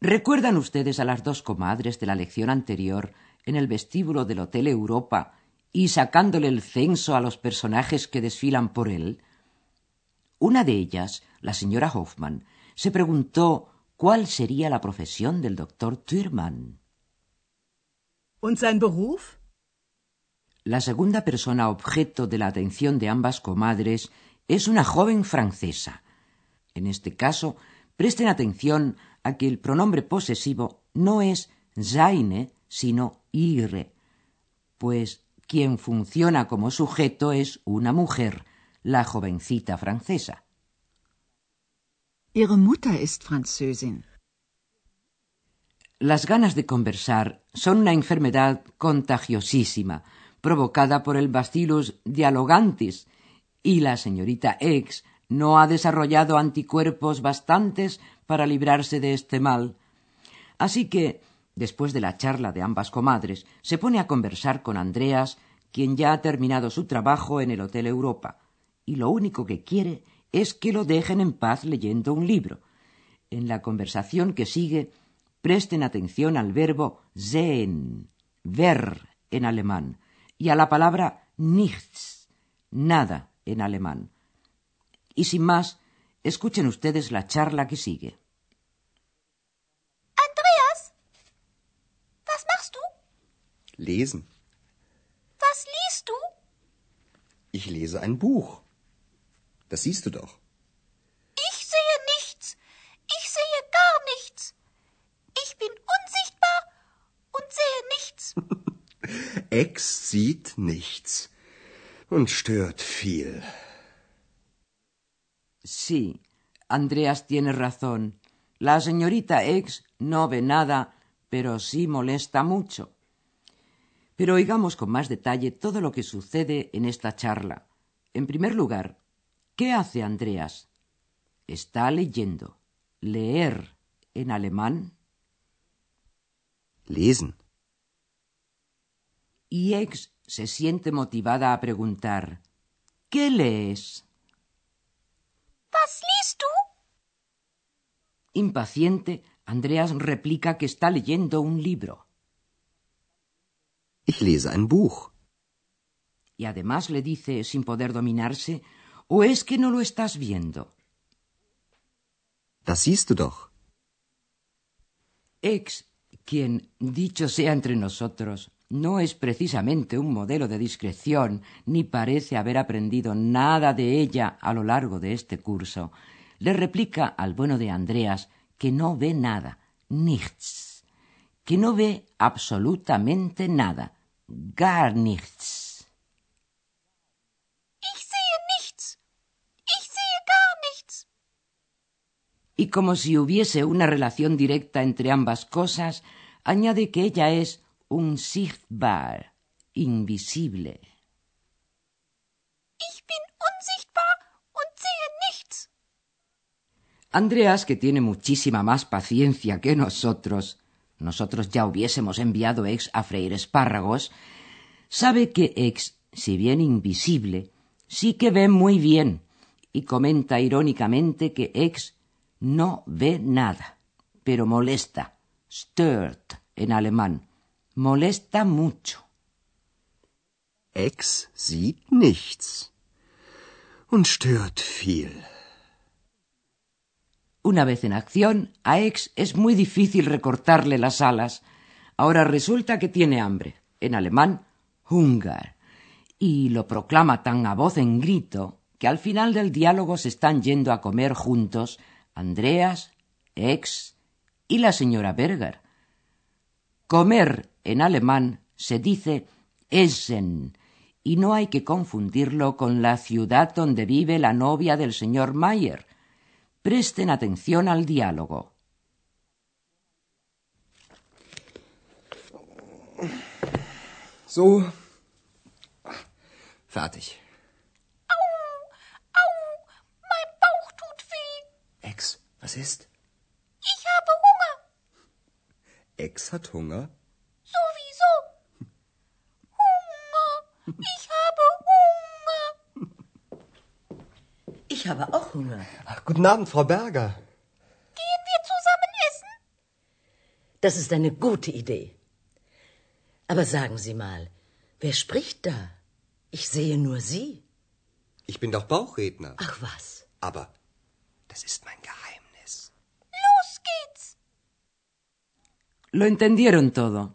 ¿Recuerdan ustedes a las dos comadres de la lección anterior en el vestíbulo del Hotel Europa y sacándole el censo a los personajes que desfilan por él? Una de ellas, la señora Hoffman, se preguntó cuál sería la profesión del doctor Thürmann. Und sein Beruf? La segunda persona objeto de la atención de ambas comadres es una joven francesa. En este caso, presten atención a que el pronombre posesivo no es seine, sino ihre, pues quien funciona como sujeto es una mujer, la jovencita francesa. Ihre Mutter ist Französin. Las ganas de conversar son una enfermedad contagiosísima, provocada por el bacillus dialogantis, y la señorita X no ha desarrollado anticuerpos bastantes para librarse de este mal. Así que, después de la charla de ambas comadres, se pone a conversar con Andreas, quien ya ha terminado su trabajo en el Hotel Europa, y lo único que quiere es que lo dejen en paz leyendo un libro. En la conversación que sigue, presten atención al verbo sehen, ver en alemán, y a la palabra nichts, nada en alemán. Y sin más, escuchen ustedes la charla que sigue. Andreas, was machst du? Lesen. Was liest du? Ich lese ein Buch. Das siehst du doch. Ich sehe nichts. Ich sehe gar nichts. Ich bin unsichtbar und sehe nichts. Ex sieht nichts und stört viel. Sí, Andreas tiene razón. La señorita X no ve nada, pero sí molesta mucho. Pero oigamos con más detalle todo lo que sucede en esta charla. En primer lugar, ¿qué hace Andreas? Está leyendo. Leer en alemán. Lesen. Y X se siente motivada a preguntar ¿Qué lees? Liest du? Impaciente, Andreas replica que está leyendo un libro. Ich lese ein Buch. Y además le dice, sin poder dominarse, ¿o es que no lo estás viendo? Das siehst du doch. Ex, quien, dicho sea entre nosotros, no es precisamente un modelo de discreción, ni parece haber aprendido nada de ella a lo largo de este curso, le replica al bueno de Andreas que no ve nada, nichts, que no ve absolutamente nada, gar nichts. Ich sehe nichts. Ich sehe gar nichts. Y como si hubiese una relación directa entre ambas cosas, añade que ella es unsichtbar, invisible. Ich bin unsichtbar und sehe nichts. Andreas, que tiene muchísima más paciencia que nosotros, nosotros ya hubiésemos enviado ex a freír espárragos, sabe que ex, si bien invisible, sí que ve muy bien, y comenta irónicamente que ex no ve nada, pero molesta, stört en alemán, molesta mucho. Ex sieht nichts und stört viel. Una vez en acción, a Ex es muy difícil recortarle las alas. Ahora resulta que tiene hambre, en alemán, Hunger, y lo proclama tan a voz en grito que al final del diálogo se están yendo a comer juntos Andreas, Ex y la señora Berger. Comer en alemán se dice Essen, y no hay que confundirlo con la ciudad donde vive la novia del señor Mayer. Presten atención al diálogo. So. Fertig. Au, au, mein Bauch tut weh. Ex, was ist? Hat Hunger? Sowieso. Hunger. Ich habe Hunger. Ich habe auch Hunger. Ach, guten Abend, Frau Berger. Gehen wir zusammen essen? Das ist eine gute Idee. Aber sagen Sie mal, wer spricht da? Ich sehe nur Sie. Ich bin doch Bauchredner. Ach was. Aber das ist mein Geheimnis. Lo entendieron todo.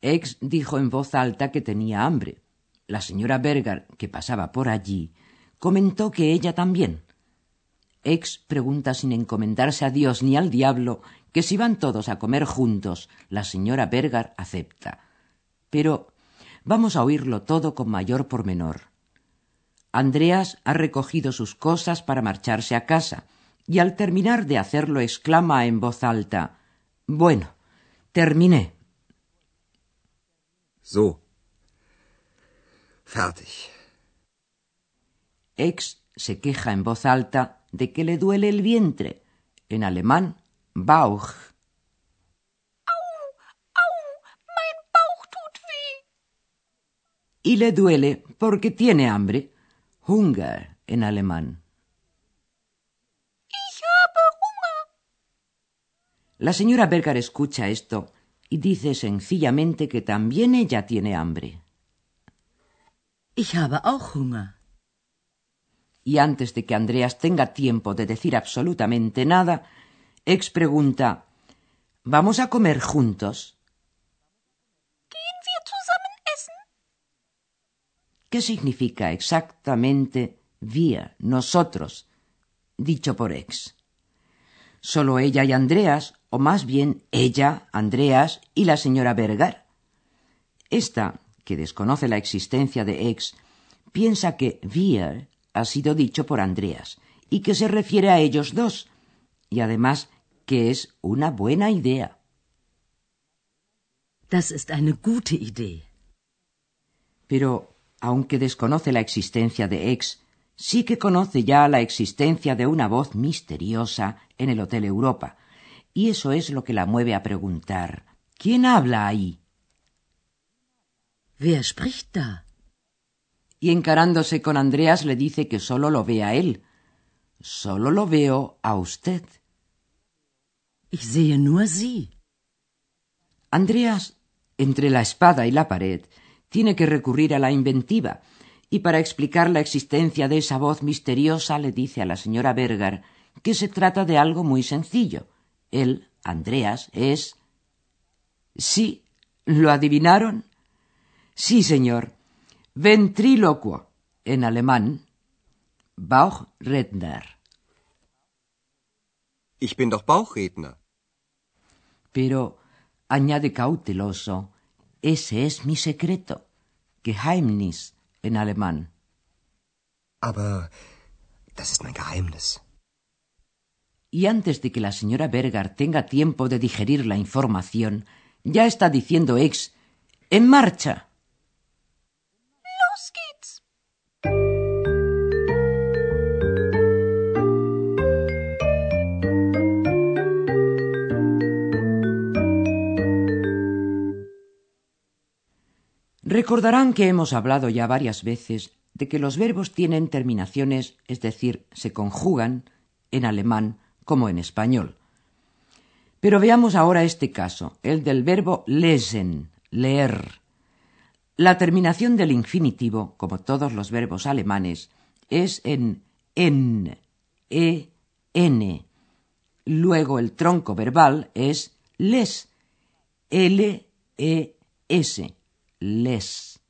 Ex dijo en voz alta que tenía hambre. La señora Berger, que pasaba por allí, comentó que ella también. Ex pregunta sin encomendarse a Dios ni al diablo que si van todos a comer juntos, la señora Berger acepta. Pero vamos a oírlo todo con mayor pormenor. Andreas ha recogido sus cosas para marcharse a casa, y al terminar de hacerlo exclama en voz alta Bueno, terminé. So. Fertig. Ex se queja en voz alta de que le duele el vientre, en alemán Bauch. Au, mein Bauch tut weh. Y le duele porque tiene hambre, Hunger en alemán. Ich habe Hunger. La señora Berger escucha esto y dice sencillamente que también ella tiene hambre. Ich habe auch Hunger. Y antes de que Andreas tenga tiempo de decir absolutamente nada, Ex pregunta ¿Vamos a comer juntos? Gehen wir zusammen essen? ¿Qué significa exactamente wir, nosotros, dicho por Ex? Solo ella y Andreas, o más bien ella, Andreas y la señora Berger. Esta, que desconoce la existencia de Ex, piensa que wir ha sido dicho por Andreas y que se refiere a ellos dos, y además que es una buena idea. Das ist eine gute Idee. Pero, aunque desconoce la existencia de Ex, sí que conoce ya la existencia de una voz misteriosa en el Hotel Europa, y eso es lo que la mueve a preguntar ¿Quién habla ahí? Wer spricht da? Y encarándose con Andreas le dice que solo lo ve a él. Solo lo veo a usted. Ich sehe nur Sie. Andreas, entre la espada y la pared, tiene que recurrir a la inventiva, y para explicar la existencia de esa voz misteriosa le dice a la señora Berger que se trata de algo muy sencillo. Él, Andreas, es. Sí, ¿lo adivinaron? Sí, señor. Ventrílocuo, en alemán. Bauchredner. Ich bin doch Bauchredner. Pero, añade cauteloso, ese es mi secreto. Geheimnis en alemán. Aber das ist mein Geheimnis. Y antes de que la señora Berger tenga tiempo de digerir la información, ya está diciendo ex ¡En marcha! Los geht's. Recordarán que hemos hablado ya varias veces de que los verbos tienen terminaciones, es decir, se conjugan en alemán como en español. Pero veamos ahora este caso, el del verbo lesen, leer. La terminación del infinitivo, como todos los verbos alemanes, es en en, e, n. Luego el tronco verbal es les, l, e, s, les.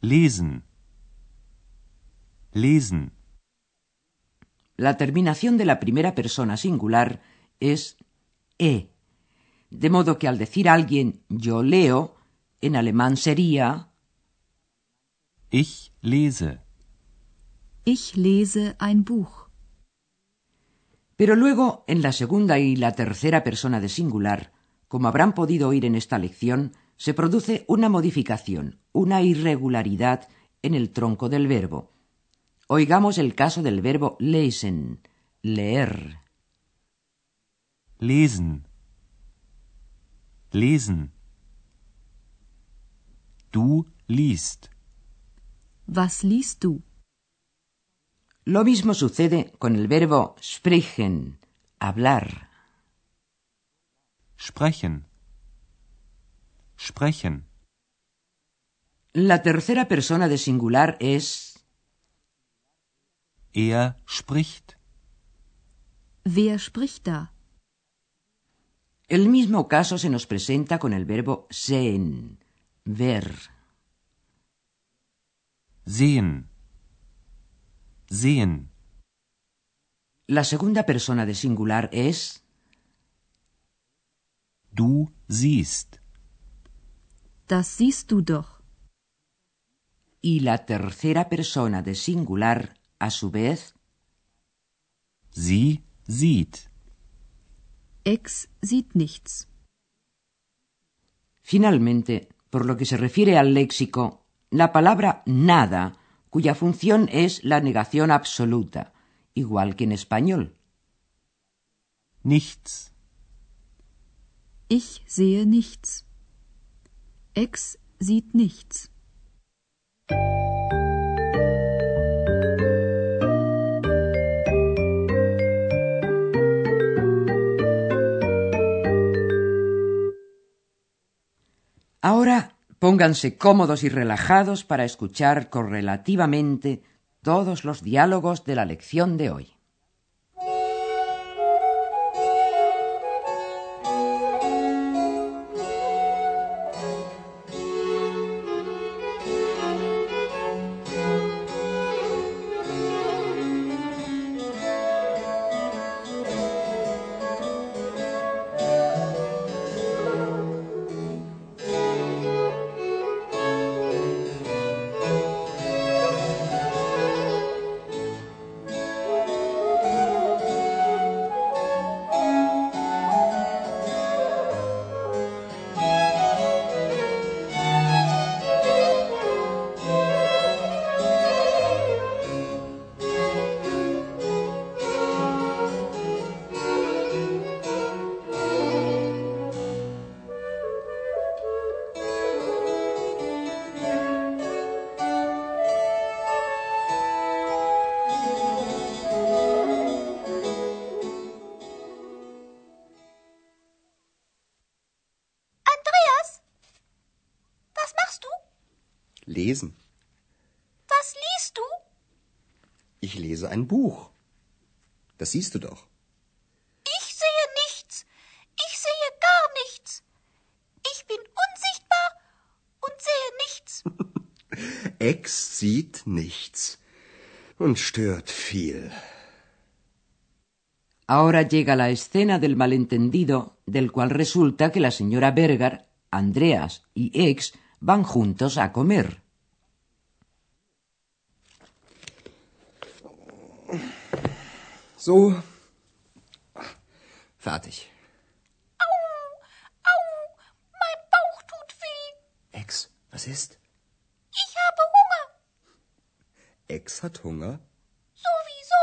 Lesen. Lesen. La terminación de la primera persona singular es e. De modo que al decir a alguien yo leo, en alemán sería Ich lese. Ich lese ein Buch. Pero luego, en la segunda y la tercera persona de singular, como habrán podido oír en esta lección, se produce una modificación, una irregularidad en el tronco del verbo. Oigamos el caso del verbo lesen, leer. Lesen. Lesen. Du liest. Was liest du? Lo mismo sucede con el verbo sprechen, hablar. Sprechen. Sprechen. La tercera persona de singular es Er spricht. Wer spricht da? El mismo caso se nos presenta con el verbo sehen, ver. Sehen. Sehen. La segunda persona de singular es Du siehst. Das siehst du doch. y la tercera persona de singular, a su vez, Sie sieht. Ex sieht nichts. Finalmente, por lo que se refiere al léxico, la palabra nada, cuya función es la negación absoluta, igual que en español. Nichts. Ich sehe nichts. Ex sieht nichts. Ahora pónganse cómodos y relajados para escuchar correlativamente todos los diálogos de la lección de hoy. Lesen. Was liest du? Ich lese ein Buch. Das siehst du doch. Ich sehe nichts. Ich sehe gar nichts. Ich bin unsichtbar und sehe nichts. Ex sieht nichts und stört viel. Ahora llega la escena del malentendido, del cual resulta que la señora Berger, Andreas y Ex van juntos a comer. So. Fertig. Au, mein Bauch tut weh. Ex, was ist? Ich habe Hunger. Ex hat Hunger? Sowieso.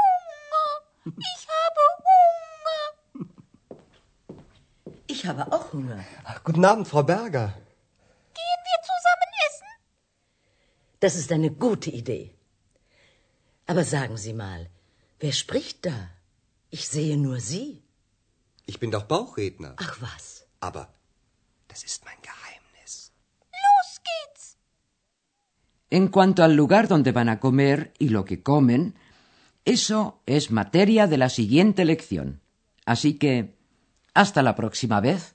Hunger. Ich habe Hunger. Ich habe auch Hunger. Ach, guten Abend, Frau Berger. Gehen wir zusammen essen? Das ist eine gute Idee. Aber sagen Sie mal, wer spricht da? Ich sehe nur Sie. Ich bin doch Bauchredner. Ach was. Aber das ist mein Geheimnis. Los geht's. En cuanto al lugar donde van a comer y lo que comen, eso es materia de la siguiente lección. Así que, hasta la próxima vez.